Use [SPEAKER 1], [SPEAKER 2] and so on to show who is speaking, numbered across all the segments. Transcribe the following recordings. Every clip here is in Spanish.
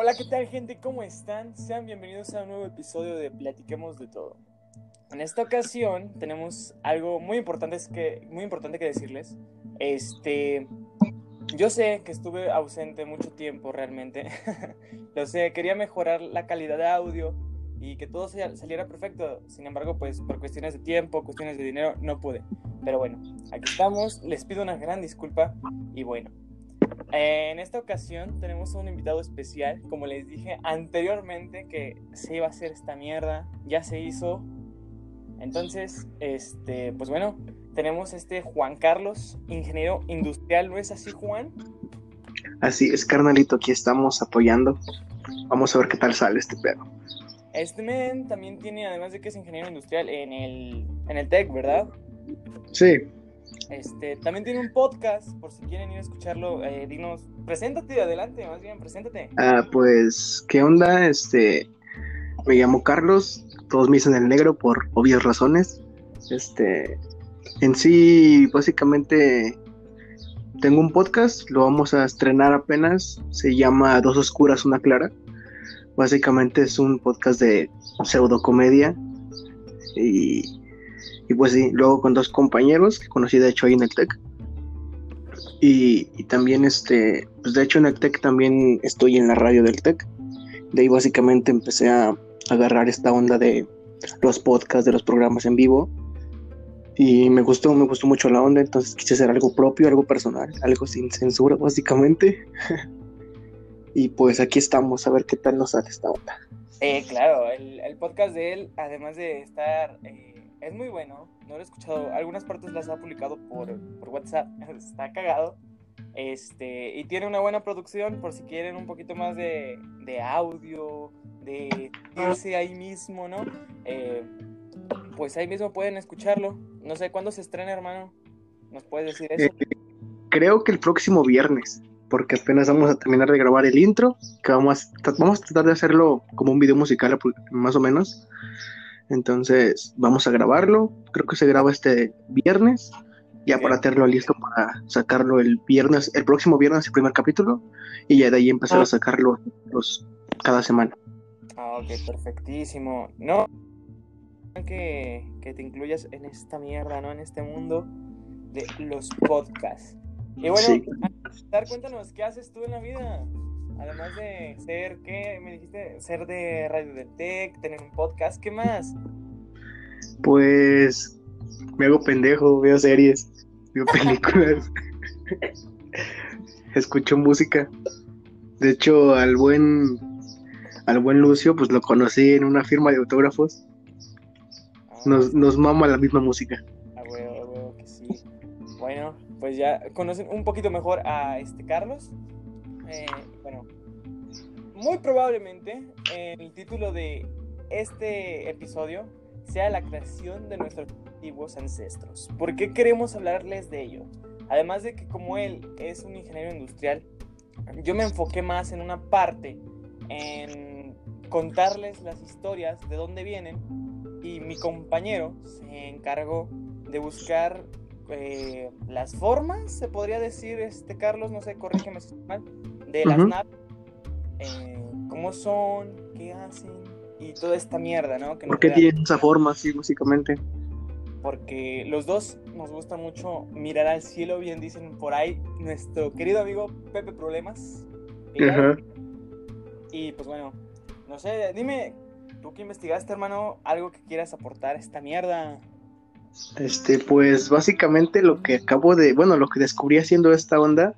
[SPEAKER 1] Hola, ¿qué tal gente? ¿Cómo están? Sean bienvenidos a un nuevo episodio de Platiquemos de todo. En esta ocasión tenemos algo muy importante que, muy importante que decirles. Este, yo sé que estuve ausente mucho tiempo realmente. Lo sé, quería mejorar la calidad de audio y que todo saliera perfecto. Sin embargo, pues por cuestiones de tiempo, cuestiones de dinero, no pude. Pero bueno, aquí estamos. Les pido una gran disculpa y bueno. En esta ocasión tenemos un invitado especial, como les dije anteriormente que se iba a hacer esta mierda, ya se hizo. Entonces, este, pues bueno, tenemos este Juan Carlos, ingeniero industrial, ¿no es así, Juan?
[SPEAKER 2] Así es, carnalito, aquí estamos apoyando. Vamos a ver qué tal sale este pedo.
[SPEAKER 1] Este men también tiene, además de que es ingeniero industrial, en el, en el TEC, ¿verdad?
[SPEAKER 2] Sí.
[SPEAKER 1] Este, también tiene un podcast, por si quieren ir a escucharlo, eh, dinos, preséntate, adelante, más bien, preséntate.
[SPEAKER 2] Ah, pues, ¿qué onda? Este, me llamo Carlos, todos me dicen el negro por obvias razones. Este, en sí, básicamente, tengo un podcast, lo vamos a estrenar apenas, se llama Dos Oscuras, Una Clara. Básicamente es un podcast de pseudocomedia y y pues sí, luego con dos compañeros que conocí de hecho ahí en el TEC. Y, también, este, pues de hecho en el TEC también estoy en la radio del TEC. De ahí básicamente empecé a agarrar esta onda de los podcasts, de los programas en vivo. Y me gustó, me gustó mucho la onda, entonces quise hacer algo propio, algo personal, algo sin censura básicamente. y pues aquí estamos a ver qué tal nos sale esta onda.
[SPEAKER 1] Eh, claro, el, el podcast de él, además de estar... Eh es muy bueno, no lo he escuchado, algunas partes las ha publicado por, por WhatsApp, está cagado. Este, y tiene una buena producción por si quieren un poquito más de, de audio, de irse ahí mismo, ¿no? Eh, pues ahí mismo pueden escucharlo. No sé cuándo se estrena, hermano. ¿Nos puedes decir eso?
[SPEAKER 2] Eh, creo que el próximo viernes, porque apenas vamos a terminar de grabar el intro, que vamos vamos a tratar de hacerlo como un video musical más o menos. Entonces, vamos a grabarlo. Creo que se graba este viernes. Ya para tenerlo listo para sacarlo el viernes, el próximo viernes, el primer capítulo. Y ya de ahí empezar a ah. sacarlo los, cada semana.
[SPEAKER 1] Ah, ok, perfectísimo. No, que, que te incluyas en esta mierda, ¿no? En este mundo de los podcasts. Y bueno, dar cuéntanos, ¿qué haces tú en la vida? Además de ser, ¿qué? Me dijiste, ser de Radio del Tech, tener un podcast, ¿qué más?
[SPEAKER 2] Pues me hago pendejo, veo series, veo películas, escucho música. De hecho, al buen al buen Lucio, pues lo conocí en una firma de autógrafos. Nos, ah. nos mama la misma música.
[SPEAKER 1] Ah, huevo, huevo que sí. Bueno, pues ya conocen un poquito mejor a este Carlos. Eh, bueno, muy probablemente el título de este episodio sea la creación de nuestros antiguos ancestros. ¿Por qué queremos hablarles de ello? Además de que como él es un ingeniero industrial, yo me enfoqué más en una parte, en contarles las historias de dónde vienen y mi compañero se encargó de buscar eh, las formas, se podría decir, este Carlos, no sé, corrígeme si mal, de las naves, eh, cómo son, qué hacen y toda esta mierda, ¿no?
[SPEAKER 2] Que ¿Por qué tienen esa forma, sí, básicamente?
[SPEAKER 1] Porque los dos nos gusta mucho mirar al cielo, bien dicen por ahí nuestro querido amigo Pepe Problemas. Y pues bueno, no sé, dime, tú que investigaste, hermano, algo que quieras aportar a esta mierda.
[SPEAKER 2] Este, pues básicamente lo que acabo de, bueno, lo que descubrí haciendo esta onda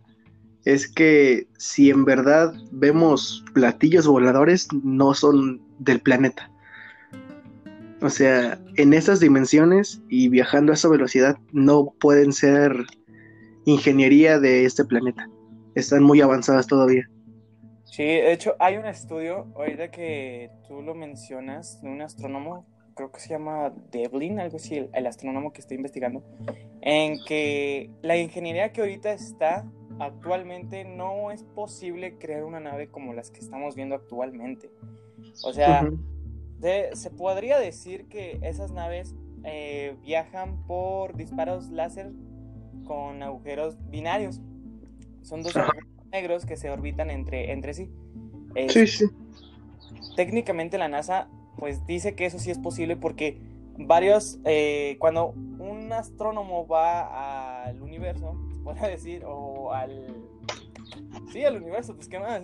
[SPEAKER 2] es que si en verdad vemos platillos voladores, no son del planeta. O sea, en esas dimensiones y viajando a esa velocidad no pueden ser ingeniería de este planeta. Están muy avanzadas todavía.
[SPEAKER 1] Sí, de hecho hay un estudio, ahorita que tú lo mencionas, de un astrónomo, creo que se llama Devlin, algo así, el, el astrónomo que estoy investigando, en que la ingeniería que ahorita está actualmente no es posible crear una nave como las que estamos viendo actualmente. O sea, se podría decir que esas naves eh, viajan por disparos láser con agujeros binarios. Son dos agujeros negros que se orbitan entre, entre sí.
[SPEAKER 2] sí, sí.
[SPEAKER 1] Técnicamente la NASA pues dice que eso sí es posible porque varios, eh, cuando un astrónomo va al universo, puede decir, o al... Sí, al universo, pues qué más.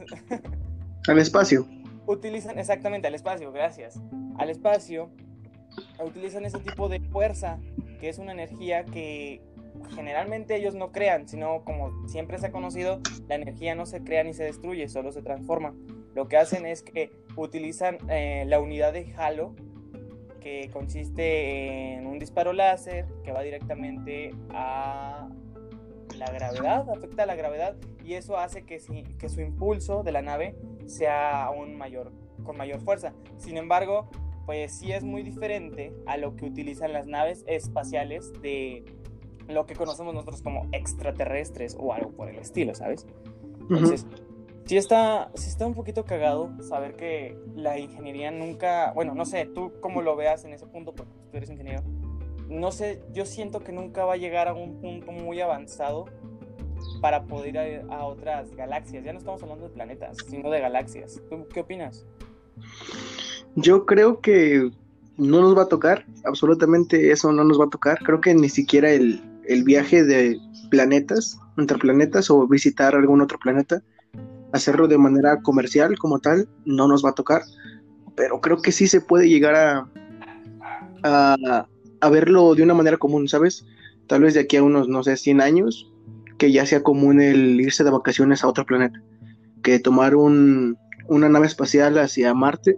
[SPEAKER 2] Al espacio.
[SPEAKER 1] Utilizan exactamente al espacio, gracias. Al espacio utilizan ese tipo de fuerza, que es una energía que generalmente ellos no crean, sino como siempre se ha conocido, la energía no se crea ni se destruye, solo se transforma. Lo que hacen es que utilizan eh, la unidad de halo, que consiste en un disparo láser que va directamente a la gravedad, afecta a la gravedad y eso hace que, que su impulso de la nave sea aún mayor, con mayor fuerza. Sin embargo, pues sí es muy diferente a lo que utilizan las naves espaciales de lo que conocemos nosotros como extraterrestres o algo por el estilo, ¿sabes? Entonces, sí está, sí está un poquito cagado saber que la ingeniería nunca, bueno, no sé, tú cómo lo veas en ese punto, porque tú eres ingeniero, no sé, yo siento que nunca va a llegar a un punto muy avanzado para poder ir a, otras galaxias. Ya no estamos hablando de planetas, sino de galaxias. ¿Tú qué opinas?
[SPEAKER 2] Yo creo que no nos va a tocar, absolutamente eso no nos va a tocar. Creo que ni siquiera el, el viaje de planetas, entre planetas o visitar algún otro planeta, hacerlo de manera comercial como tal, no nos va a tocar. Pero creo que sí se puede llegar a, a verlo de una manera común, ¿sabes? Tal vez de aquí a unos, no sé, 100 años, que ya sea común el irse de vacaciones a otro planeta, que tomar un, una nave espacial hacia Marte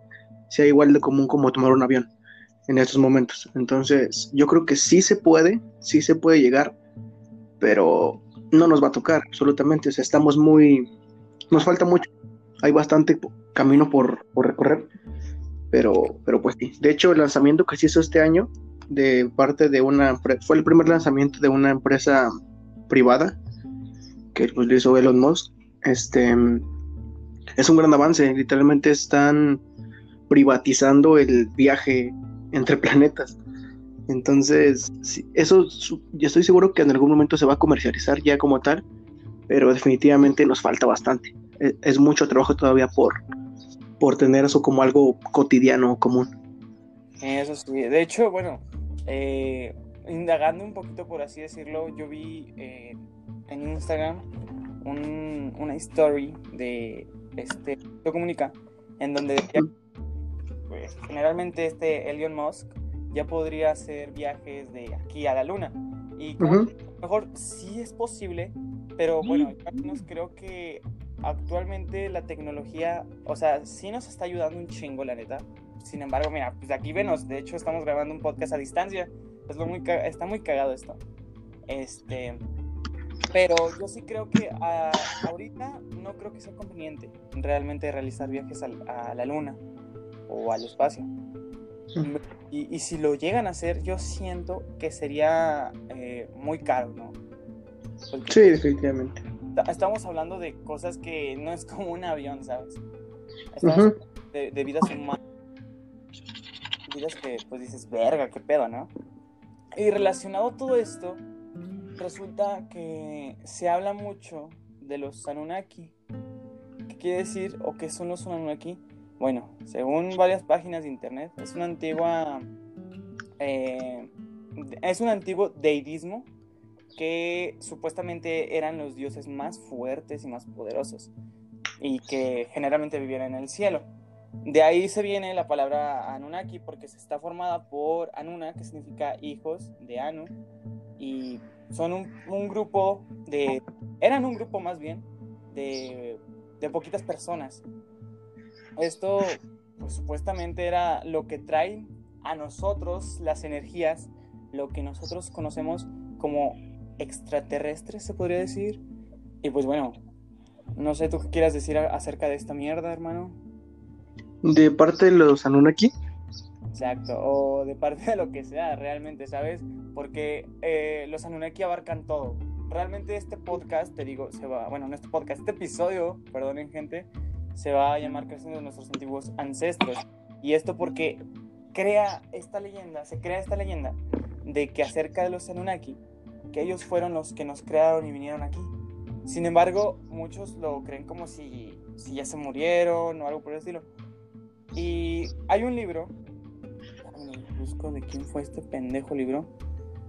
[SPEAKER 2] sea igual de común como tomar un avión en estos momentos. Entonces, yo creo que sí se puede, sí se puede llegar, pero no nos va a tocar absolutamente. O sea, estamos muy, nos falta mucho. Hay bastante camino por, por recorrer, pero, pero pues sí. De hecho, el lanzamiento que se hizo este año de parte de una, fue el primer lanzamiento de una empresa privada que pues, lo hizo Elon Musk. Este es un gran avance. Literalmente están privatizando el viaje entre planetas. Entonces, eso yo estoy seguro que en algún momento se va a comercializar ya como tal, pero definitivamente nos falta bastante. Es, es mucho trabajo todavía por, por tener eso como algo cotidiano común.
[SPEAKER 1] Eso sí, de hecho, bueno, eh, indagando un poquito por así decirlo, yo vi eh, en Instagram un, una story de este Comunica en donde decía pues, generalmente este Elon Musk ya podría hacer viajes de aquí a la luna. Y a lo mejor sí es posible, pero bueno, yo creo que actualmente la tecnología, o sea, sí nos está ayudando un chingo, la neta. Sin embargo, mira, pues aquí venos, de hecho estamos grabando un podcast a distancia. Es lo muy está muy cagado esto. Este, pero yo sí creo que a, ahorita no creo que sea conveniente realmente realizar viajes a, a la luna o al espacio. Y, y, si lo llegan a hacer, yo siento que sería eh, muy caro, ¿no?
[SPEAKER 2] sí, definitivamente.
[SPEAKER 1] Estamos hablando de cosas que no es como un avión, ¿sabes? Estamos de, de, vidas humanas. Vidas que, pues dices, verga, qué pedo, ¿no? Y relacionado a todo esto, resulta que se habla mucho de los Anunnaki. ¿Qué quiere decir o qué son los Anunnaki? Bueno, según varias páginas de internet, es una antigua. Eh, es un antiguo deidismo que supuestamente eran los dioses más fuertes y más poderosos y que generalmente vivían en el cielo. De ahí se viene la palabra Anunnaki porque se está formada por Anuna, que significa hijos de Anu, y son un, grupo de, eran un grupo más bien de, de poquitas personas esto pues, supuestamente era lo que trae a nosotros las energías, lo que nosotros conocemos como extraterrestres, se podría decir. Y pues bueno, no sé tú qué quieras decir acerca de esta mierda, hermano.
[SPEAKER 2] ¿De parte de los Anunnaki?
[SPEAKER 1] Exacto, o de parte de lo que sea realmente, ¿sabes? Porque eh, los Anunnaki abarcan todo. Realmente este podcast, te digo, se va, bueno, no este podcast, este episodio, perdonen gente, se va a llamar Creación de nuestros antiguos ancestros. Y esto porque crea esta leyenda, se crea esta leyenda de que acerca de los Anunnaki, que ellos fueron los que nos crearon y vinieron aquí. Sin embargo, muchos lo creen como si, si ya se murieron o algo por el estilo. Y hay un libro, busco de quién fue este pendejo libro.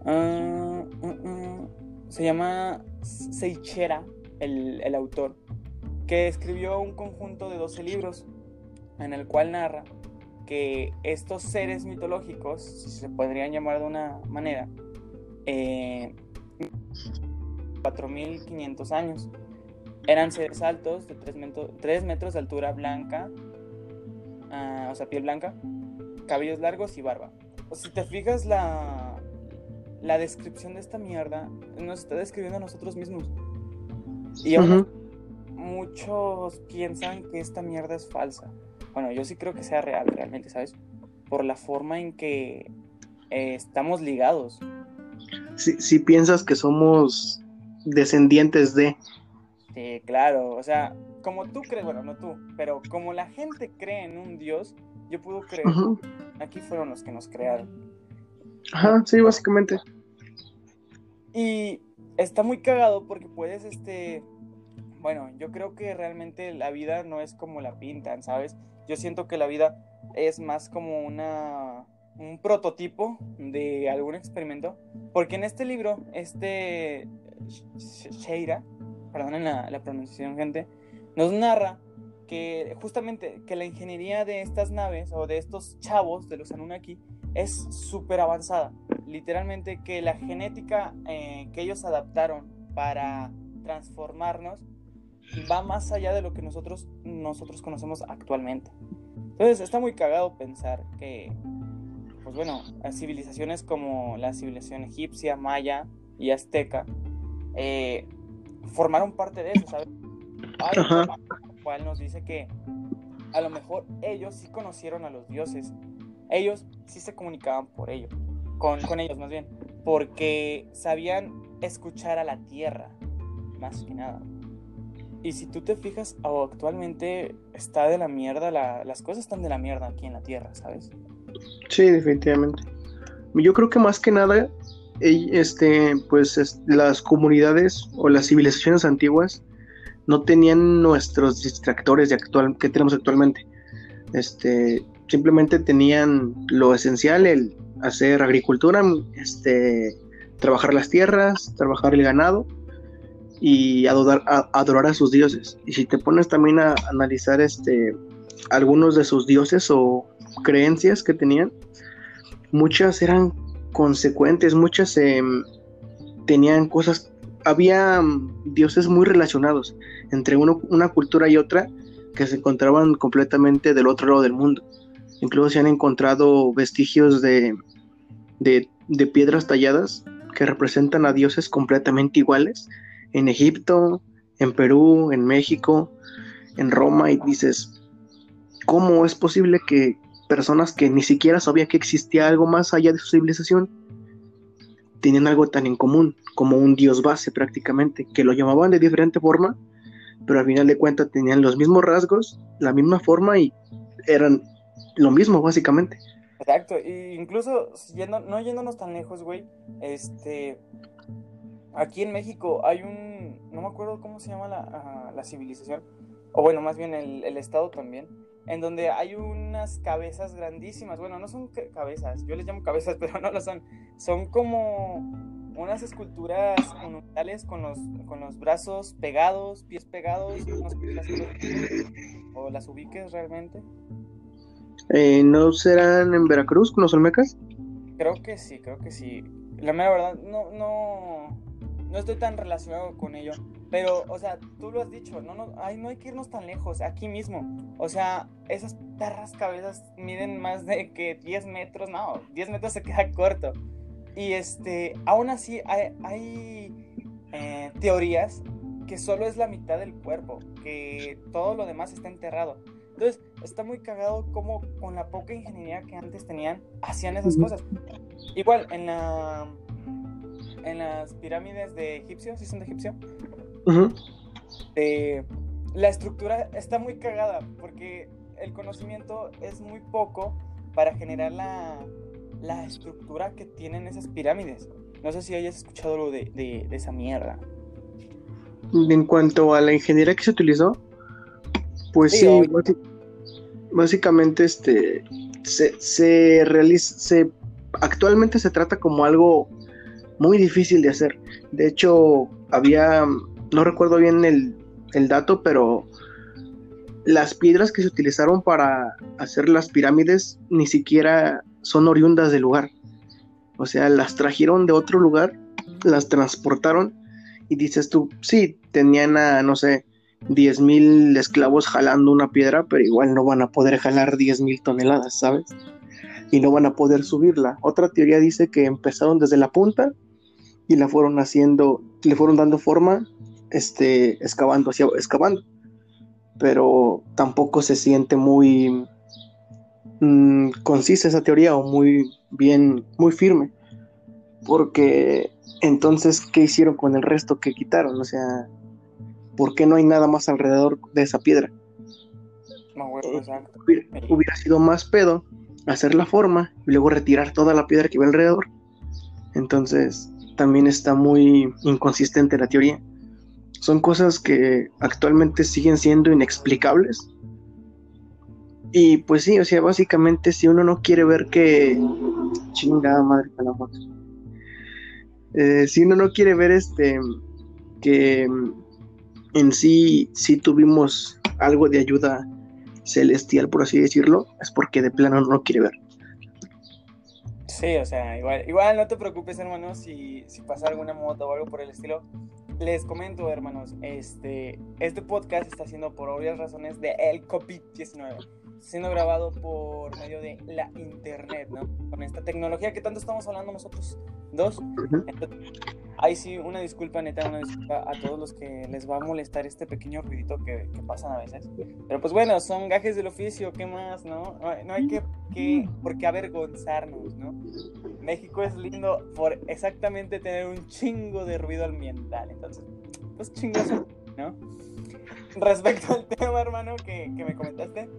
[SPEAKER 1] Ah, ah, ah. se llama Seichera, el, el autor, que escribió un conjunto de 12 libros en el cual narra que estos seres mitológicos, si se podrían llamar de una manera, eh, 4.500 años. Eran seres altos de 3, metros de altura blanca, o sea, piel blanca, cabellos largos y barba. O si te fijas la, la descripción de esta mierda, nos está describiendo a nosotros mismos. Y aún muchos piensan que esta mierda es falsa. Bueno, yo sí creo que sea real, realmente, ¿sabes? Por la forma en que eh, estamos ligados.
[SPEAKER 2] Si, si piensas que somos descendientes de...
[SPEAKER 1] Sí, claro, o sea, como tú crees, bueno, no tú, pero como la gente cree en un Dios, yo puedo creer, aquí fueron los que nos crearon.
[SPEAKER 2] Ajá, sí, básicamente.
[SPEAKER 1] Y está muy cagado porque puedes, este, bueno, yo creo que realmente la vida no es como la pintan, ¿sabes? Yo siento que la vida es más como una un prototipo de algún experimento, porque en este libro, este Sheira, perdonen la, la pronunciación, gente, nos narra que justamente que la ingeniería de estas naves o de estos chavos de los Anunnaki es súper avanzada. Literalmente que la genética eh, que ellos adaptaron para transformarnos va más allá de lo que nosotros, nosotros conocemos actualmente. Entonces está muy cagado pensar que, pues bueno, civilizaciones como la civilización egipcia, maya y azteca eh, formaron parte de eso, ¿sabes? Hay cual nos dice que a lo mejor ellos sí conocieron a los dioses, ellos sí se comunicaban por ello, con, con ellos más bien, porque sabían escuchar a la tierra, más que nada. Y si tú te fijas, actualmente está de la mierda, las cosas están de la mierda aquí en la Tierra, ¿sabes?
[SPEAKER 2] Sí, definitivamente. Yo creo que más que nada, este, pues las comunidades o las civilizaciones antiguas no tenían nuestros distractores de actual, que tenemos actualmente. Este, simplemente tenían lo esencial, el hacer agricultura, este, trabajar las tierras, trabajar el ganado y adorar a, adorar a sus dioses. Y si te pones también a analizar este, algunos de sus dioses o creencias que tenían, muchas eran consecuentes, muchas em, tenían cosas, había mm, dioses muy relacionados entre uno, una cultura y otra que se encontraban completamente del otro lado del mundo. Incluso se han encontrado vestigios de, de, de piedras talladas que representan a dioses completamente iguales en Egipto, en Perú, en México, en Roma y dices, ¿cómo es posible que personas que ni siquiera sabían que existía algo más allá de su civilización tenían algo tan en común como un dios base prácticamente, que lo llamaban de diferente forma, pero al final de cuentas tenían los mismos rasgos, la misma forma y eran lo mismo básicamente.
[SPEAKER 1] Exacto, y incluso no yéndonos tan lejos, güey, este, aquí en México hay un, no me acuerdo cómo se llama la, la civilización, o bueno, más bien el, el, estado también, en donde hay unas cabezas grandísimas, bueno, no son cabezas, yo les llamo cabezas, pero no lo son, son como unas esculturas monumentales con los, con los brazos pegados, pies pegados, o las ubiques realmente.
[SPEAKER 2] Eh, ¿No serán en Veracruz con los olmecas?
[SPEAKER 1] Creo que sí, creo que sí. La mera verdad, no, no, no estoy tan relacionado con ello. Pero, o sea, tú lo has dicho, no, no, ay, no hay que irnos tan lejos, aquí mismo. O sea, esas perras cabezas miden más de que 10 metros, no, 10 metros se queda corto. Y este, aún así hay, eh, teorías que solo es la mitad del cuerpo, que todo lo demás está enterrado. Entonces, está muy cagado como con la poca ingeniería que antes tenían, hacían esas cosas. Igual, en la en las pirámides de Egipcio, ¿sí son de Egipcio? Eh, la estructura está muy cagada porque el conocimiento es muy poco para generar la, la estructura que tienen esas pirámides. No sé si hayas escuchado lo de, de, esa mierda.
[SPEAKER 2] en cuanto a la ingeniería que se utilizó, pues sí, básicamente este se, se realiza, se actualmente se trata como algo muy difícil de hacer. De hecho, había, no recuerdo bien el, el dato, pero las piedras que se utilizaron para hacer las pirámides ni siquiera son oriundas del lugar. O sea, las trajeron de otro lugar, las transportaron y dices tú, sí, tenían a, no sé, 10.000 esclavos jalando una piedra, pero igual no van a poder jalar 10.000 toneladas, ¿sabes? Y no van a poder subirla. Otra teoría dice que empezaron desde la punta y la fueron haciendo, le fueron dando forma, este, excavando, hacia, excavando. Pero tampoco se siente muy mm, concisa esa teoría o muy bien, muy firme. Porque entonces, ¿qué hicieron con el resto que quitaron? O sea, ¿por qué no hay nada más alrededor de esa piedra? hubiera, hubiera, sido más pedo hacer la forma y luego retirar toda la piedra que iba alrededor. Entonces, también está muy inconsistente la teoría. Son cosas que actualmente siguen siendo inexplicables. Y pues sí, o sea, básicamente si uno no quiere ver que... Chingada madre con la. Eh, si uno no quiere ver este que en sí sí tuvimos algo de ayuda celestial, por así decirlo, es porque de plano no lo quiere ver.
[SPEAKER 1] Sí, o sea, igual, igual no te preocupes, hermano, si, si pasa alguna moto o algo por el estilo. Les comento, hermanos, este, este podcast está siendo por obvias razones de el COVID-19 siendo grabado por medio de la internet, ¿no? Con esta tecnología que tanto estamos hablando nosotros dos. ahí sí, una disculpa, neta, una disculpa a todos los que les va a molestar este pequeño ruidito que, que pasan a veces. Pero pues bueno, son gajes del oficio, ¿qué más, no? No, hay que, que, por qué avergonzarnos, ¿no? México es lindo por exactamente tener un chingo de ruido ambiental, entonces, pues chingoso, ¿no? Respecto al tema, hermano, que, que me comentaste,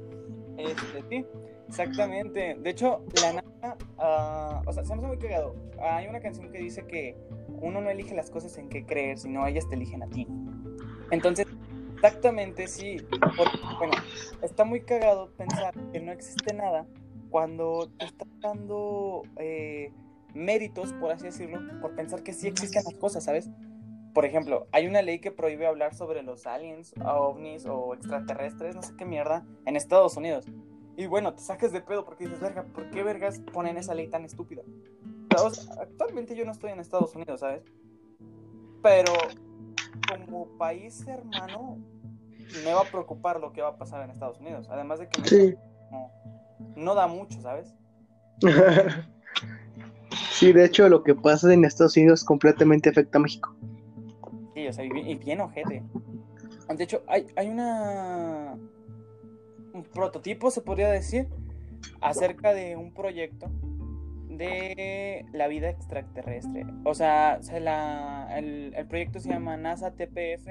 [SPEAKER 1] este, exactamente. De hecho, la nada, uh, o sea, se me hace muy cagado. Hay una canción que dice que uno no elige las cosas en que creer, sino ellas te eligen a ti. Entonces, exactamente sí. bueno, está muy cagado pensar que no existe nada cuando te estás dando eh, méritos, por así decirlo, por pensar que sí existen las cosas, ¿sabes? Por ejemplo, hay una ley que prohíbe hablar sobre los aliens, ovnis o extraterrestres, no sé qué mierda, en Estados Unidos. Y bueno, te saques de pedo porque dices, verga, ¿por qué vergas ponen esa ley tan estúpida? actualmente yo no estoy en Estados Unidos, ¿sabes? Pero como país hermano, me va a preocupar lo que va a pasar en Estados Unidos. Además de que no, da mucho, ¿sabes?
[SPEAKER 2] sí, de hecho, lo que pasa en Estados Unidos completamente afecta a México
[SPEAKER 1] y bien, ojete. De hecho, hay, hay una. Un prototipo, se podría decir, acerca de un proyecto de la vida extraterrestre. O sea, el, proyecto se llama NASA TPF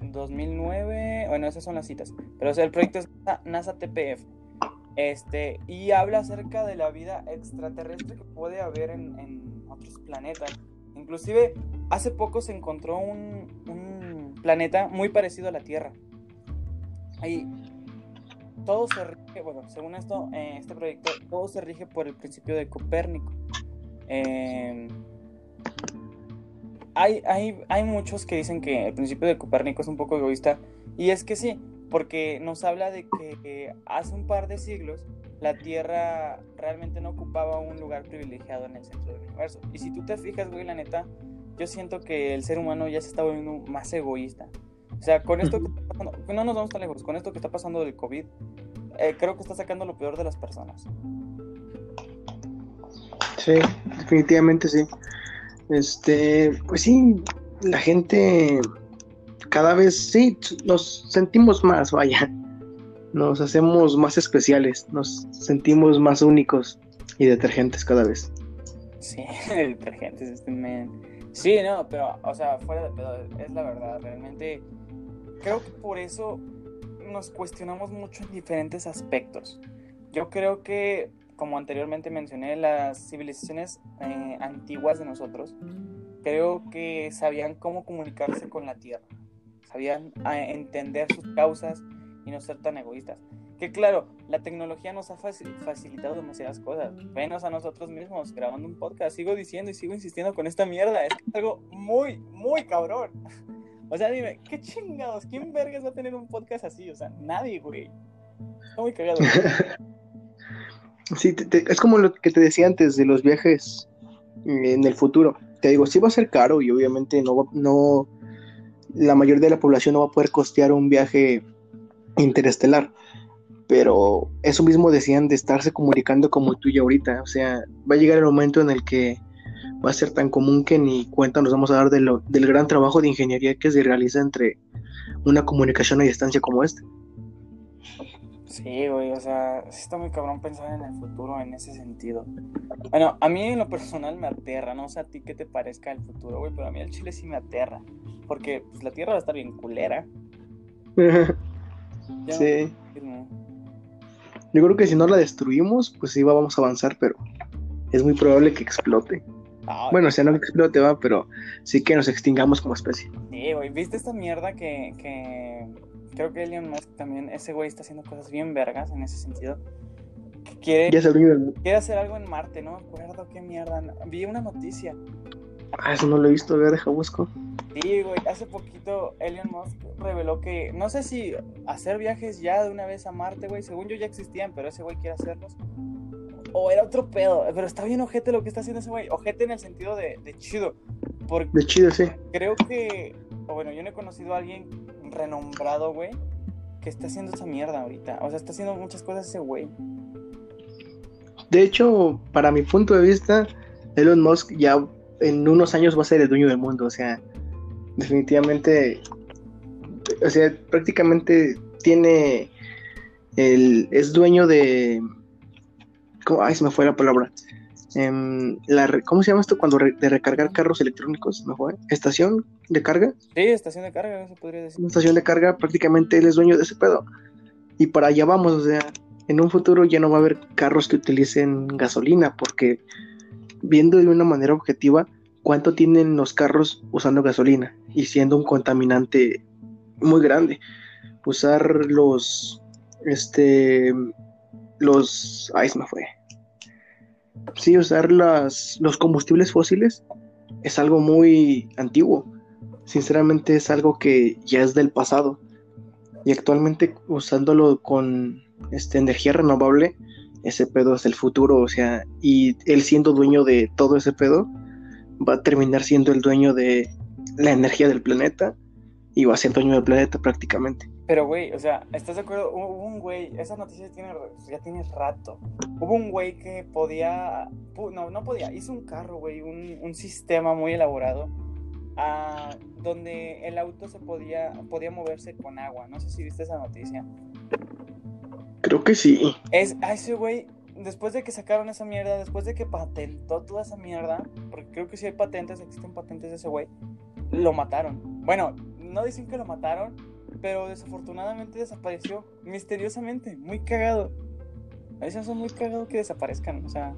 [SPEAKER 1] 2009. Bueno, esas son las citas. Pero el proyecto es NASA TPF. Este, y habla acerca de la vida extraterrestre que puede haber en, en otros planetas. Inclusive hace poco se encontró un, planeta muy parecido a la Tierra. Ahí todo se rige, bueno, según esto, eh, este proyecto, todo se rige por el principio de Copérnico. Em, hay, hay, hay muchos que dicen que el principio de Copérnico es un poco egoísta, y es que sí, porque nos habla de que hace un par de siglos la Tierra realmente no ocupaba un lugar privilegiado en el centro del universo. Y si tú te fijas, güey, la neta, yo siento que el ser humano ya se está volviendo más egoísta. O sea, con esto que está pasando, no nos vamos tan lejos, con esto que está pasando del COVID, eh, creo que está sacando lo peor de las personas.
[SPEAKER 2] Sí, definitivamente sí. Este, pues sí, la gente cada vez sí nos sentimos más, vaya. Nos hacemos más especiales, nos sentimos más únicos y detergentes cada vez.
[SPEAKER 1] Sí, detergentes, este Sí, no, pero, o sea, fuera de pedo, es la verdad, realmente creo que por eso nos cuestionamos mucho en diferentes aspectos. Yo creo que, como anteriormente mencioné, las civilizaciones eh, antiguas de nosotros, creo que sabían cómo comunicarse con la Tierra, sabían ah, entender sus causas y no ser tan egoístas. Que claro, la tecnología nos ha facilitado demasiadas cosas, menos a nosotros mismos grabando un podcast. Sigo diciendo y sigo insistiendo con esta mierda, es algo muy, muy cabrón. O sea, dime, ¿qué chingados? ¿Quién vergas va a tener un podcast así? O sea, nadie, güey. Está muy cagado.
[SPEAKER 2] sí, es como lo que te decía antes de los viajes en el futuro. Te digo, sí va a ser caro y obviamente no, no, la mayoría de la población no va a poder costear un viaje interestelar. Pero eso mismo decían de estarse comunicando como tú y ahorita. O sea, va a llegar el momento en el que va a ser tan común que ni cuenta nos vamos a dar de lo, del gran trabajo de ingeniería que se realiza entre una comunicación a distancia como esta.
[SPEAKER 1] Sí, güey, o sea, está muy cabrón pensar en el futuro en ese sentido. Bueno, a mí en lo personal me aterra, no sé a ti qué te parezca el futuro, güey, pero a mí el Chile sí me aterra, porque pues la Tierra va a estar bien culera.
[SPEAKER 2] sí. Yo creo que si no la destruimos, pues sí vamos a avanzar, pero es muy probable que explote. Ah, bueno, o sea, no que explote, va, pero sí que nos extingamos como especie.
[SPEAKER 1] Sí, güey, ¿viste esta mierda que, que creo que Elon Musk también, ese güey está haciendo cosas bien vergas en ese sentido? quiere, quiere hacer algo en Marte, no me acuerdo qué mierda. Vi una noticia.
[SPEAKER 2] Ah, eso no lo he visto, a ver, deja busco.
[SPEAKER 1] Sí, güey, hace poquito Elon Musk reveló que, no sé si hacer viajes ya de una vez a Marte, güey, según yo ya existían, pero ese güey quiere hacerlos. O era otro pedo, pero está bien ojete lo que está haciendo ese güey. Ojete en el sentido de, de chido. Porque
[SPEAKER 2] de chido, sí.
[SPEAKER 1] Creo que, o bueno, yo no he conocido a alguien renombrado, güey, que está haciendo esa mierda ahorita. O sea, está haciendo muchas cosas ese güey.
[SPEAKER 2] De hecho, para mi punto de vista, Elon Musk ya en unos años va a ser el dueño del mundo. O sea, definitivamente, o sea, prácticamente tiene el, es dueño de, ¿cómo? ay, se me fue la palabra. Em, la, ¿Cómo se llama esto cuando de recargar carros electrónicos? ¿Me fue? ¿Estación de carga?
[SPEAKER 1] Sí, estación de carga, se podría decir.
[SPEAKER 2] estación de carga, prácticamente él es dueño de ese pedo. Y para allá vamos, o sea, en un futuro ya no va a haber carros que utilicen gasolina, porque viendo de una manera objetiva, cuánto tienen los carros usando gasolina y siendo un contaminante muy grande. Usar los, este, los, ay, se me fue. Sí, usar las, los combustibles fósiles es algo muy antiguo. Sinceramente es algo que ya es del pasado. Y actualmente usándolo con este, energía renovable, ese pedo es el futuro. O sea, y él siendo dueño de todo ese pedo, va a terminar siendo el dueño de la energía del planeta y va a ser dueño del planeta prácticamente.
[SPEAKER 1] Pero, güey, o sea, ¿estás de acuerdo? Hubo un güey, esa noticia tiene, ya tiene rato. Hubo un güey que podía, no, no podía, hizo un carro, güey, un, un sistema muy elaborado a, ah, donde el auto se podía, podía moverse con agua. No sé si viste esa noticia.
[SPEAKER 2] Creo que sí.
[SPEAKER 1] Es, a ese güey después de que sacaron esa mierda, después de que patentó toda esa mierda, porque creo que sí hay patentes, existen patentes de ese güey, lo mataron. Bueno, no dicen que lo mataron, pero desafortunadamente desapareció misteriosamente, muy cagado. A veces son muy cagados que desaparezcan, o sea.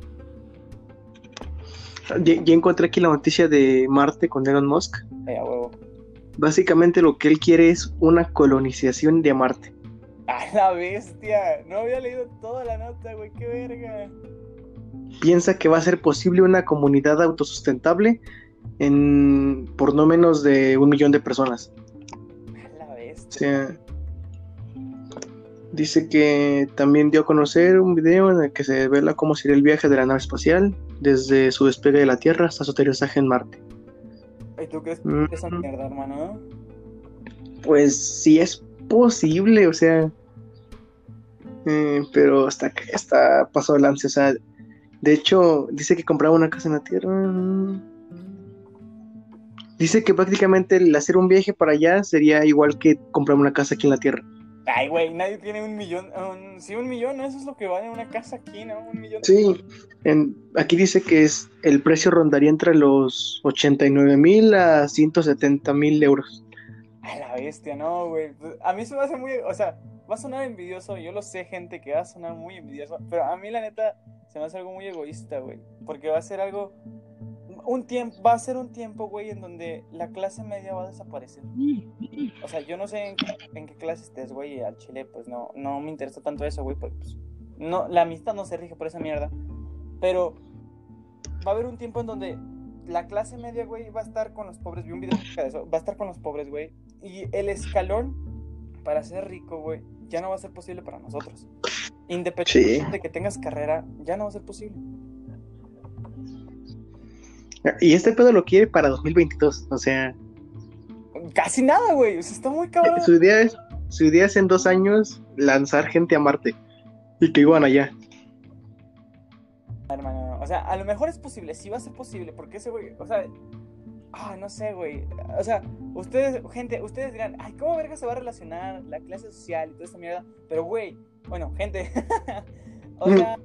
[SPEAKER 2] Ya, encontré aquí la noticia de Marte con Elon Musk.
[SPEAKER 1] Eh, huevo.
[SPEAKER 2] Básicamente lo que él quiere es una colonización de Marte.
[SPEAKER 1] A la bestia. No había leído toda la nota, güey. Qué verga.
[SPEAKER 2] Piensa que va a ser posible una comunidad autosustentable en por no menos de un millón de personas.
[SPEAKER 1] A la bestia.
[SPEAKER 2] dice que también dio a conocer un video en el que se revela cómo sería el viaje de la nave espacial desde su despegue de la Tierra hasta su aterrizaje en Marte.
[SPEAKER 1] ¿Y tú crees que es esa mierda, hermano?
[SPEAKER 2] Pues sí es posible, o sea, eh, pero hasta que está pasó adelante, o sea, de hecho, dice que compraba una casa en la tierra. Dice que prácticamente el hacer un viaje para allá sería igual que comprar una casa aquí en la tierra.
[SPEAKER 1] Ay, güey, nadie tiene un millón. sí, un millón, eso es lo que vale una casa aquí, ¿no? Un millón.
[SPEAKER 2] Sí, en, aquí dice que es el precio rondaría entre los 89 mil a 170 mil euros.
[SPEAKER 1] A la bestia, no, güey. A mí se me hace muy. O sea, va a sonar envidioso. Yo lo sé, gente, que va a sonar muy envidioso. Pero a mí, la neta, se me hace algo muy egoísta, güey. Porque va a ser algo. un tiempo, va a ser un tiempo, güey, en donde la clase media va a desaparecer. O sea, yo no sé en, qué clase estés, güey, al chile, pues no, no me interesa tanto eso, güey, porque pues, no, la amistad no se rige por esa mierda. Pero va a haber un tiempo en donde la clase media, güey, va a estar con los pobres. Vi un video de eso. Va a estar con los pobres, güey. Y el escalón para ser rico, güey, ya no va a ser posible para nosotros. Independientemente de que tengas carrera, ya no va a ser posible.
[SPEAKER 2] Y este pedo lo quiere para 2022, o sea.
[SPEAKER 1] Casi nada, güey. O sea, está muy cabrón.
[SPEAKER 2] Su idea es, su idea es en dos años lanzar gente a Marte y que iban allá.
[SPEAKER 1] Sea, a lo mejor es posible, sí va a ser posible, porque ese güey, o sea, ah, no sé, güey. O sea, ustedes, gente, ustedes dirán, ay, ¿cómo verga se va a relacionar la clase social y toda esta mierda? Pero, güey, bueno, gente, o sea,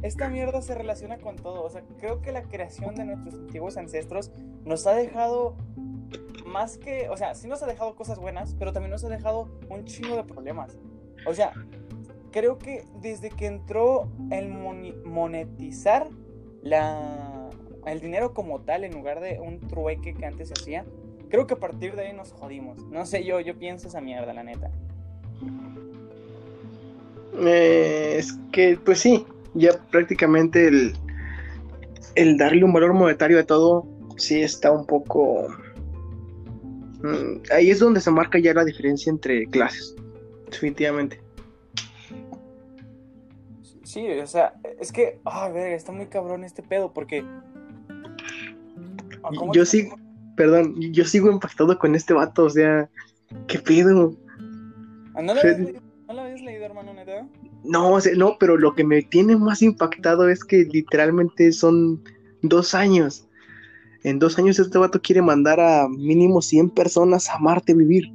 [SPEAKER 1] esta mierda se relaciona con todo. O sea, creo que la creación de nuestros antiguos ancestros nos ha dejado más que, o sea, sí nos ha dejado cosas buenas, pero también nos ha dejado un chingo de problemas. O sea, creo que desde que entró el monetizar la, el dinero como tal en lugar de un trueque que antes se hacía, creo que a partir de ahí nos jodimos. No sé, yo, yo pienso esa mierda, la neta.
[SPEAKER 2] Eh, es que, pues sí, ya prácticamente el, el darle un valor monetario a todo sí está un poco... Mm, ahí es donde se marca ya la diferencia entre clases, definitivamente.
[SPEAKER 1] Sí, o sea, es que, ah, ver, está muy cabrón este pedo, porque...
[SPEAKER 2] Yo sigo, perdón, yo sigo impactado con este vato, o sea, ¿qué pedo?
[SPEAKER 1] Ah, ¿No lo, habías leído, ¿No habías leído, hermano, neta?
[SPEAKER 2] No, no, pero lo que me tiene más impactado es que literalmente son dos años. En dos años este vato quiere mandar a mínimo 100 personas a Marte a vivir.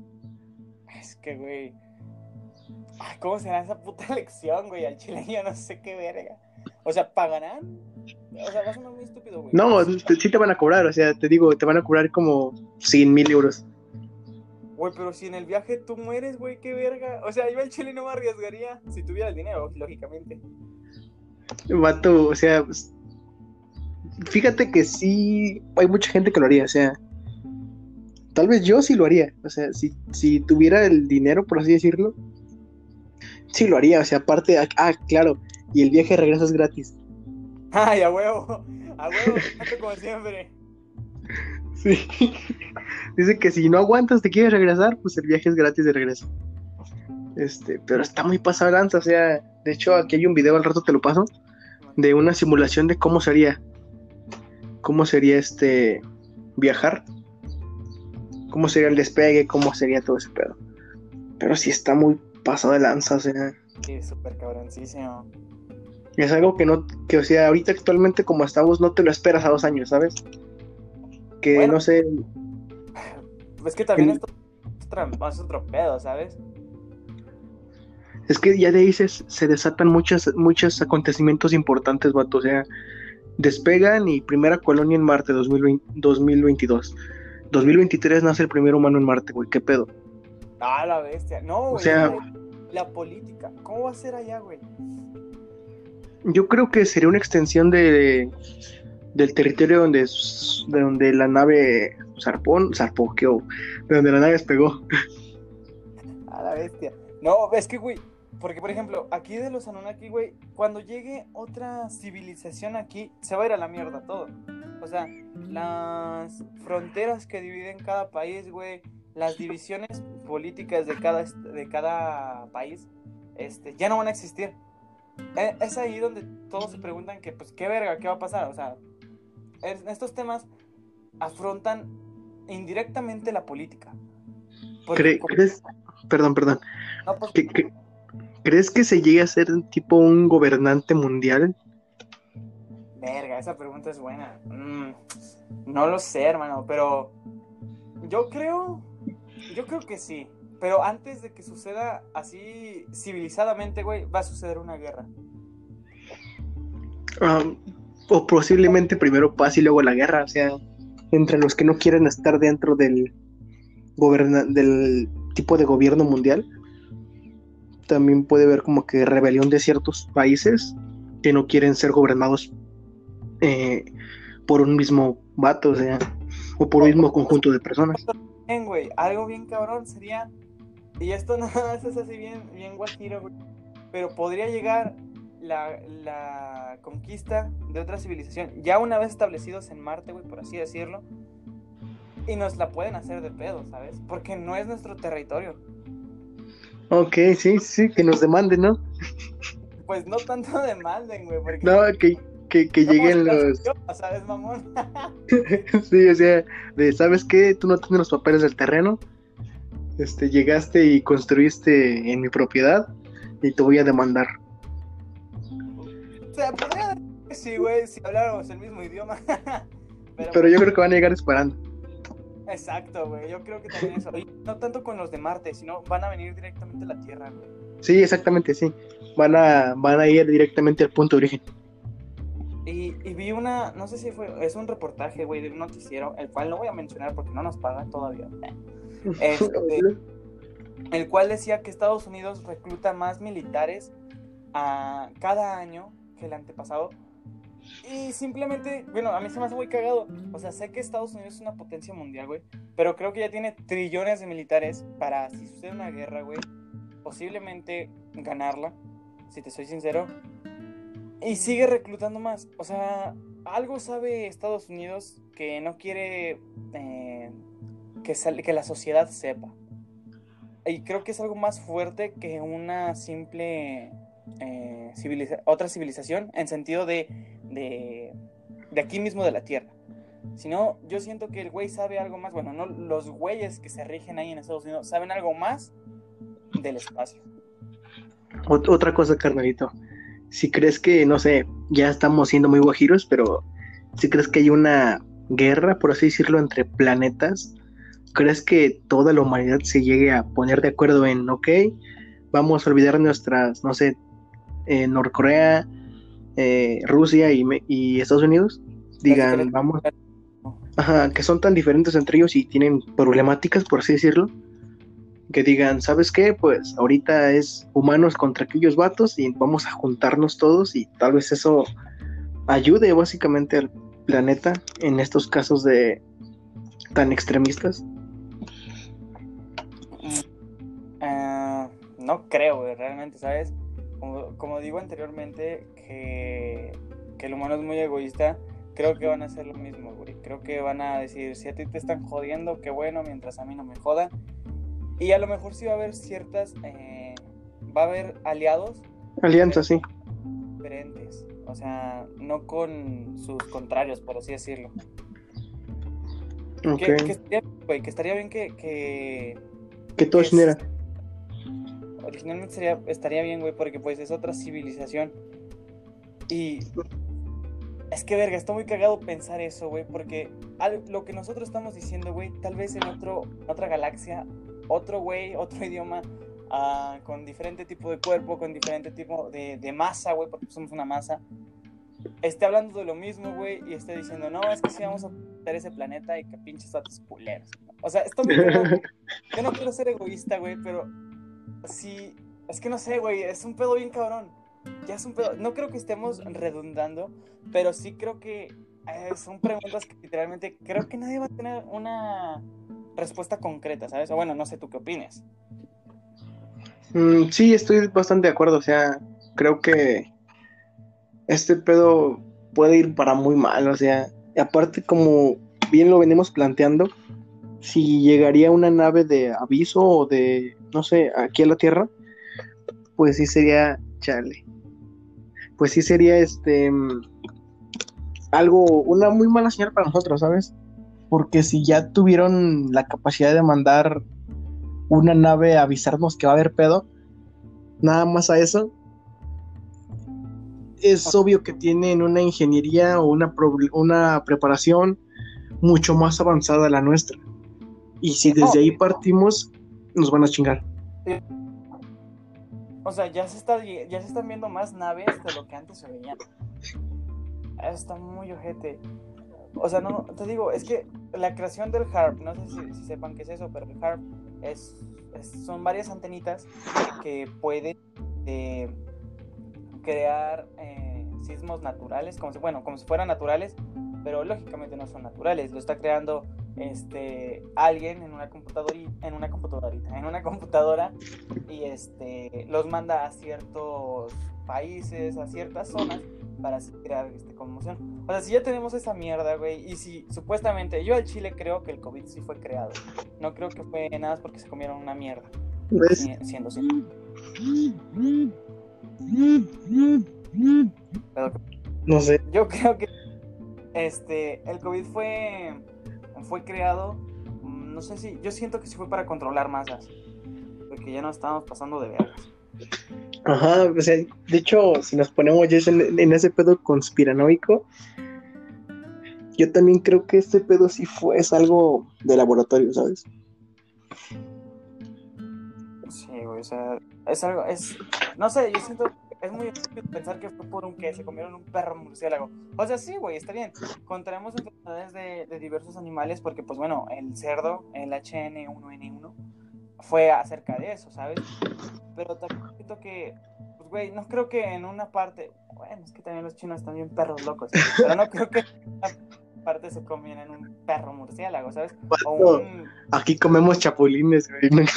[SPEAKER 1] Es que, güey. ¿Cómo será esa puta elección, güey? Al chile yo no sé qué verga. O sea, ¿pagarán? O sea, va a muy estúpido, güey. No,
[SPEAKER 2] sí te van a cobrar, o sea, te digo, te van a cobrar como 100 mil euros.
[SPEAKER 1] Güey, pero si en el viaje tú mueres, güey, qué verga. O sea, yo al chile no me arriesgaría si tuviera el dinero, lógicamente.
[SPEAKER 2] Vato, o sea, fíjate que sí, hay mucha gente que lo haría, o sea, tal vez yo sí lo haría, o sea, si, si tuviera el dinero, por así decirlo, sí lo haría, o sea, aparte, ah, claro, y el viaje de regreso es gratis.
[SPEAKER 1] Ay, a huevo, a huevo, como siempre.
[SPEAKER 2] Sí. Dice que si no aguantas, te quieres regresar, pues el viaje es gratis de regreso. Este, pero está muy pasado lanza, o sea, de hecho aquí hay un video, al rato te lo paso, de una simulación de cómo sería, cómo sería este viajar, cómo sería el despegue, cómo sería todo ese pedo. Pero sí está muy pasado de lanza, o sea.
[SPEAKER 1] Sí, súper cabroncísimo.
[SPEAKER 2] Es algo que no, que o sea, ahorita actualmente como estamos, no te lo esperas a dos años, ¿sabes? Que no sé,
[SPEAKER 1] es que también esto es otro pedo, ¿sabes?
[SPEAKER 2] Es que ya de ahí se, desatan muchos, muchos acontecimientos importantes, vato. O sea, despegan y primera colonia en Marte 2022. 2023 nace el primer humano en Marte, güey. ¿Qué pedo?
[SPEAKER 1] Ah, la bestia. No, güey. O sea, la política. ¿Cómo va a ser allá, güey?
[SPEAKER 2] Yo creo que sería una extensión de, del territorio donde, de donde la nave zarpón, zarpoqueó, de donde la nave despegó.
[SPEAKER 1] A la bestia. No, es que, güey, porque por ejemplo, aquí de los Anunnaki, güey, cuando llegue otra civilización aquí, se va a ir a la mierda todo. O sea, las fronteras que dividen cada país, güey, las divisiones políticas de cada, de cada país, este, ya no van a existir. E, es ahí donde todos se preguntan que, pues, ¿qué verga? ¿Qué va a pasar? O sea, estos temas afrontan indirectamente la política.
[SPEAKER 2] ¿Crees? Perdón, perdón.
[SPEAKER 1] Pues,
[SPEAKER 2] ¿Crees que se llegue a ser tipo un gobernante mundial?
[SPEAKER 1] Verga, esa pregunta es buena. Mm, no lo sé, hermano, pero yo creo, yo creo que sí. Pero antes de que suceda así civilizadamente, güey, va a suceder una guerra.
[SPEAKER 2] Um, o posiblemente primero paz y luego la guerra, o sea, entre los que no quieren estar dentro del, del tipo de gobierno mundial. También puede haber como que rebelión de ciertos países que no quieren ser gobernados eh, por un mismo vato, o sea, o por un mismo conjunto de personas.
[SPEAKER 1] Güey, algo bien cabrón sería, y esto nada más es así bien, bien guajiro, güey, pero podría llegar la, la conquista de otra civilización, ya una vez establecidos en Marte, güey, por así decirlo, y nos la pueden hacer de pedo, ¿sabes? Porque no es nuestro territorio.
[SPEAKER 2] Ok, sí, sí, que nos demanden, ¿no?
[SPEAKER 1] Pues no tanto demanden, güey, porque...
[SPEAKER 2] No, que, que, que lleguen los...
[SPEAKER 1] ¿Sabes, mamón?
[SPEAKER 2] sí, o sea, de, ¿sabes qué? Tú no tienes los papeles del terreno, este, llegaste y construiste en mi propiedad y te voy a demandar.
[SPEAKER 1] O sea, podría decir que sí, güey, si habláramos el mismo idioma.
[SPEAKER 2] Pero, Pero yo creo que van a llegar esperando.
[SPEAKER 1] Exacto, güey. Yo creo que también eso. no tanto con los de Marte, sino van a venir directamente a la Tierra, güey.
[SPEAKER 2] Sí, exactamente, sí. Van a, van a ir directamente al punto de origen.
[SPEAKER 1] Y, vi una, no sé si fue, es un reportaje, güey, de un noticiero, el cual no voy a mencionar porque no nos pagan todavía. Este, el cual decía que Estados Unidos recluta más militares a cada año que el antepasado y simplemente, bueno, a mí se me hace muy cagado. O sea, sé que Estados Unidos es una potencia mundial, güey. Pero creo que ya tiene trillones de militares para, si sucede una guerra, güey, posiblemente ganarla, si te soy sincero. Y sigue reclutando más. O sea, algo sabe Estados Unidos que no quiere eh, que, que la sociedad sepa. Y creo que es algo más fuerte que una simple eh, otra civilización en sentido de, de, aquí mismo de la Tierra. Sino, yo siento que el güey sabe algo más. Bueno, no los güeyes que se rigen ahí en Estados Unidos saben algo más del espacio.
[SPEAKER 2] Otra cosa, carnalito. Si crees que, no sé, ya estamos siendo muy guajiros, pero si crees que hay una guerra, por así decirlo, entre planetas, ¿crees que toda la humanidad se llegue a poner de acuerdo en, ok, vamos a olvidar nuestras, no sé, eh, Norcorea, eh, Rusia y, Estados Unidos digan, vamos, ajá, que son tan diferentes entre ellos y tienen problemáticas, por así decirlo, que digan, ¿sabes qué? Pues ahorita es humanos contra aquellos vatos y vamos a juntarnos todos y tal vez eso ayude básicamente al planeta en estos casos de tan extremistas.
[SPEAKER 1] Ah, no creo, realmente, ¿sabes? como, digo anteriormente, que, el humano es muy egoísta, creo que van a hacer lo mismo, güey. Creo que van a decir, si a ti te están jodiendo, qué bueno, mientras a mí no me jodan. Y a lo mejor sí va a haber ciertas, eh, va a haber aliados.
[SPEAKER 2] Alianzas, sí.
[SPEAKER 1] Diferentes. O sea, no con sus contrarios, por así decirlo. Que, estaría, bien que... Que,
[SPEAKER 2] que todo genera
[SPEAKER 1] originalmente estaría bien, güey, porque pues es otra civilización. Y es que, verga, está muy cagado pensar eso, güey, porque lo que nosotros estamos diciendo, güey, tal vez en otro, otra galaxia, otro güey, otro idioma, ah, con diferente tipo de cuerpo, con diferente tipo de, de masa, güey, porque somos una masa, esté hablando de lo mismo, güey, y esté diciendo, no, es que sí vamos a tener ese planeta y que pinches datos culeros. O sea, esto me... Yo no quiero ser egoísta, güey, pero sí, es que no sé, güey, es un pedo bien cabrón. Ya es un pedo. No creo que estemos redundando, pero sí creo que eh, son preguntas que literalmente creo que nadie va a tener una respuesta concreta, ¿sabes? O bueno, no sé tú qué opinas.
[SPEAKER 2] Mm, sí, estoy bastante de acuerdo. O sea, creo que este pedo puede ir para muy mal. O sea, aparte, como bien lo venimos planteando, si llegaría una nave de aviso o de, no sé, aquí a la Tierra, pues sí sería, chale, pues sí sería este, algo, una muy mala señal para nosotros, ¿sabes? Porque si ya tuvieron la capacidad de mandar una nave a avisarnos que va a haber pedo, nada más a eso, es obvio que tienen una ingeniería o una, una preparación mucho más avanzada a la nuestra. Y si desde ahí partimos, nos van a chingar.
[SPEAKER 1] O sea, ya se, está, ya se están viendo más naves de lo que antes se veían. Está muy ojete. O sea, no, te digo, es que la creación del HARP, no sé si, sepan qué es eso, pero el HARP es, son varias antenitas que pueden eh, crear eh, sismos naturales, como si, bueno, como si fueran naturales, pero lógicamente no son naturales, lo está creando este alguien en una computadora en una computadorita, en una computadora y este los manda a ciertos países, a ciertas zonas para crear este, conmoción. O sea, si ya tenemos esa mierda, güey, y si supuestamente yo al Chile creo que el COVID sí fue creado. No creo que fue nada porque se comieron una mierda. Siendo siendo.
[SPEAKER 2] no sé.
[SPEAKER 1] Yo creo que este el COVID fue fue creado mm, no sé si yo siento que sí fue para controlar masas. Porque ya no estábamos pasando de vergas.
[SPEAKER 2] Ajá, o sea, de hecho, si nos ponemos ya en, ese pedo conspiranoico, yo también creo que este pedo sí fue, es algo de laboratorio, ¿sabes?
[SPEAKER 1] Sí, güey, o sea, es algo, es, no sé, yo siento, es muy difícil pensar que fue por un que se comieron un perro murciélago. O sea, sí, güey, está bien. Contaremos enfermedades de, de diversos animales porque, pues bueno, el cerdo, el HN1N1, fue acerca de eso, ¿sabes? Pero también siento que, pues, güey, no creo que en una parte, bueno, es que también los chinos están bien perros locos, pero no creo que en una parte se comieran un perro murciélago, ¿sabes? O un...
[SPEAKER 2] Aquí comemos chapulines, güey.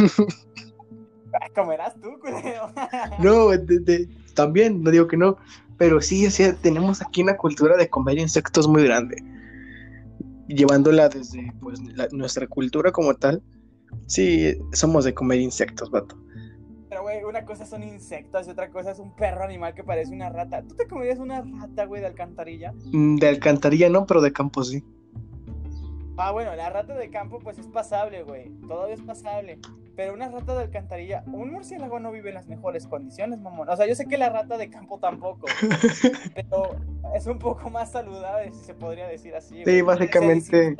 [SPEAKER 1] Comerás tú, culero.
[SPEAKER 2] no, también, no digo que no, pero sí, o sea, tenemos aquí una cultura de comer insectos muy grande. Llevándola desde pues, nuestra cultura como tal, Sí, somos de comer insectos, vato.
[SPEAKER 1] Pero, güey, una cosa son insectos y otra cosa es un perro animal que parece una rata. ¿Tú te comerías una rata, güey, de alcantarilla?
[SPEAKER 2] Mm, de alcantarilla no, pero de campo sí.
[SPEAKER 1] Ah, bueno, la rata de campo pues es pasable, güey. Todavía es pasable. Pero una rata de alcantarilla, un murciélago no vive en las mejores condiciones, mamón. O sea, yo sé que la rata de campo tampoco. pero es un poco más saludable, si se podría decir así.
[SPEAKER 2] Sí, básicamente.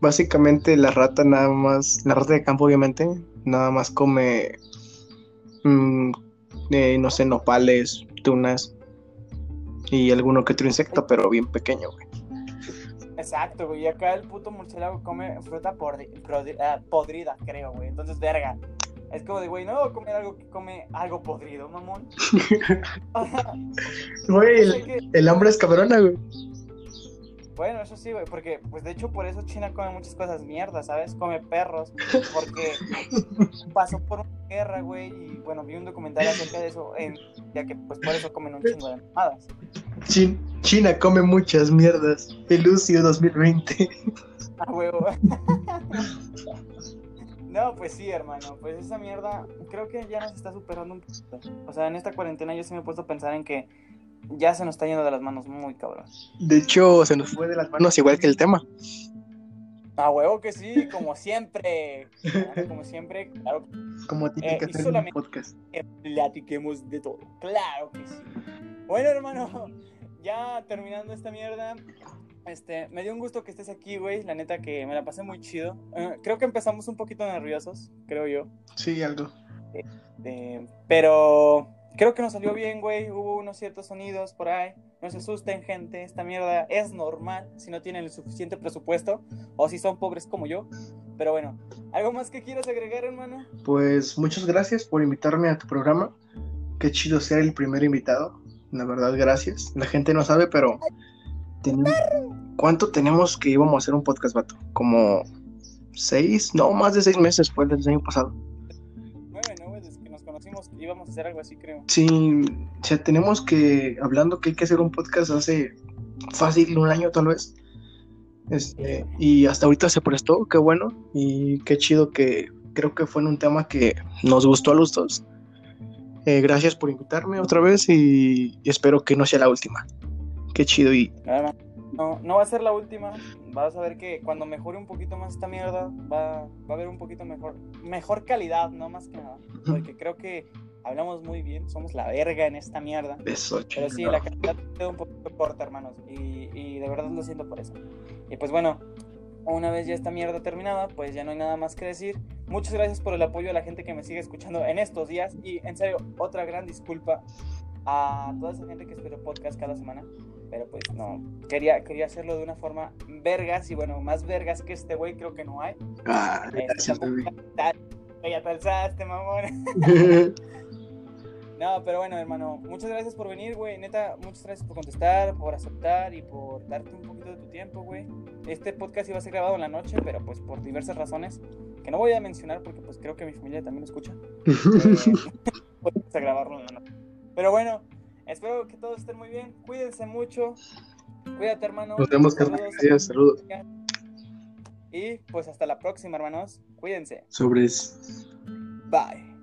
[SPEAKER 2] Básicamente la rata nada más. La rata de campo, obviamente, nada más come. Mmm, no sé, nopales, tunas. Y alguno que otro insecto, pero bien pequeño, güey.
[SPEAKER 1] Exacto, güey. Y acá el puto murciélago come fruta ah, podrida, creo, güey. Entonces, verga. Es como de, güey, no voy a comer algo que come algo podrido, mamón.
[SPEAKER 2] Güey, el, el, hambre es cabrona, güey.
[SPEAKER 1] Bueno, eso sí, güey, porque, pues de hecho, por eso China come muchas cosas mierdas, ¿sabes? Come perros, porque pasó por una guerra, güey, y bueno, vi un documental acerca de eso, ya que, pues por eso comen un chingo de mamadas.
[SPEAKER 2] China come muchas mierdas. El Lucio 2020.
[SPEAKER 1] Ah, huevo. No, pues sí, hermano. Pues esa mierda creo que ya nos está superando un poquito. O sea, en esta cuarentena yo sí me he puesto a pensar en que ya se nos está yendo de las manos muy cabrón.
[SPEAKER 2] De hecho, se nos fue de las manos igual que el tema.
[SPEAKER 1] A huevo que sí, como siempre. Como siempre, claro.
[SPEAKER 2] Como que hacer un podcast.
[SPEAKER 1] Platiquemos de todo. Claro que sí. Bueno, hermano, ya terminando esta mierda, este, me dio un gusto que estés aquí, güey. La neta que me la pasé muy chido. Eh, creo que empezamos un poquito nerviosos, creo yo.
[SPEAKER 2] Sí, algo.
[SPEAKER 1] Este, pero creo que nos salió bien, güey. Hubo unos ciertos sonidos por ahí. No se asusten, gente. Esta mierda es normal si no tienen el suficiente presupuesto o si son pobres como yo. Pero bueno, ¿algo más que quieras agregar, hermano?
[SPEAKER 2] Pues muchas gracias por invitarme a tu programa. Qué chido ser el primer invitado. La verdad, gracias. La gente no sabe, pero ¿Cuánto tenemos que íbamos a hacer un podcast, vato? Como seis, no, más de seis meses después del año pasado.
[SPEAKER 1] Íbamos a hacer algo así, creo.
[SPEAKER 2] Sí, tenemos que, hablando que hay que hacer un podcast hace fácil un año tal vez. Este, y hasta ahorita se prestó, qué bueno, y qué chido que creo que fue en un tema que nos gustó a los dos. Eh, gracias por invitarme otra vez y espero que no sea la última. Qué chido y...
[SPEAKER 1] No, no va a ser la última. Vas a ver que cuando mejore un poquito más esta mierda, va, va a haber un poquito mejor, mejor calidad, no más que nada. Porque creo que hablamos muy bien, somos la verga en esta mierda.
[SPEAKER 2] Eso,
[SPEAKER 1] Pero sí, la calidad queda un poquito corta, hermanos. Y, y de verdad lo siento por eso. Y pues bueno, una vez ya esta mierda terminada, pues ya no hay nada más que decir. Muchas gracias por el apoyo a la gente que me sigue escuchando en estos días. Y en serio, otra gran disculpa a toda esa gente que espera podcast cada semana. Pero pues no, quería, quería hacerlo de una forma vergas y bueno, más vergas que este güey creo que no hay.
[SPEAKER 2] Ah, gracias,
[SPEAKER 1] Ya te alzaste, mamón. No, pero bueno, hermano, muchas gracias por venir, güey. Neta, muchas gracias por contestar, por aceptar y por darte un poquito de tu tiempo, güey. Este podcast iba a ser grabado en la noche, pero pues por diversas razones que no voy a mencionar porque pues creo que mi familia también lo escucha. Eh, a grabarlo en la noche. Pero bueno, espero que todos estén muy bien. Cuídense mucho. Cuídate, hermano.
[SPEAKER 2] Nos vemos, Carlos. Gracias, saludos.
[SPEAKER 1] Y pues hasta la próxima, hermanos. Cuídense.
[SPEAKER 2] Sobres.
[SPEAKER 1] Bye.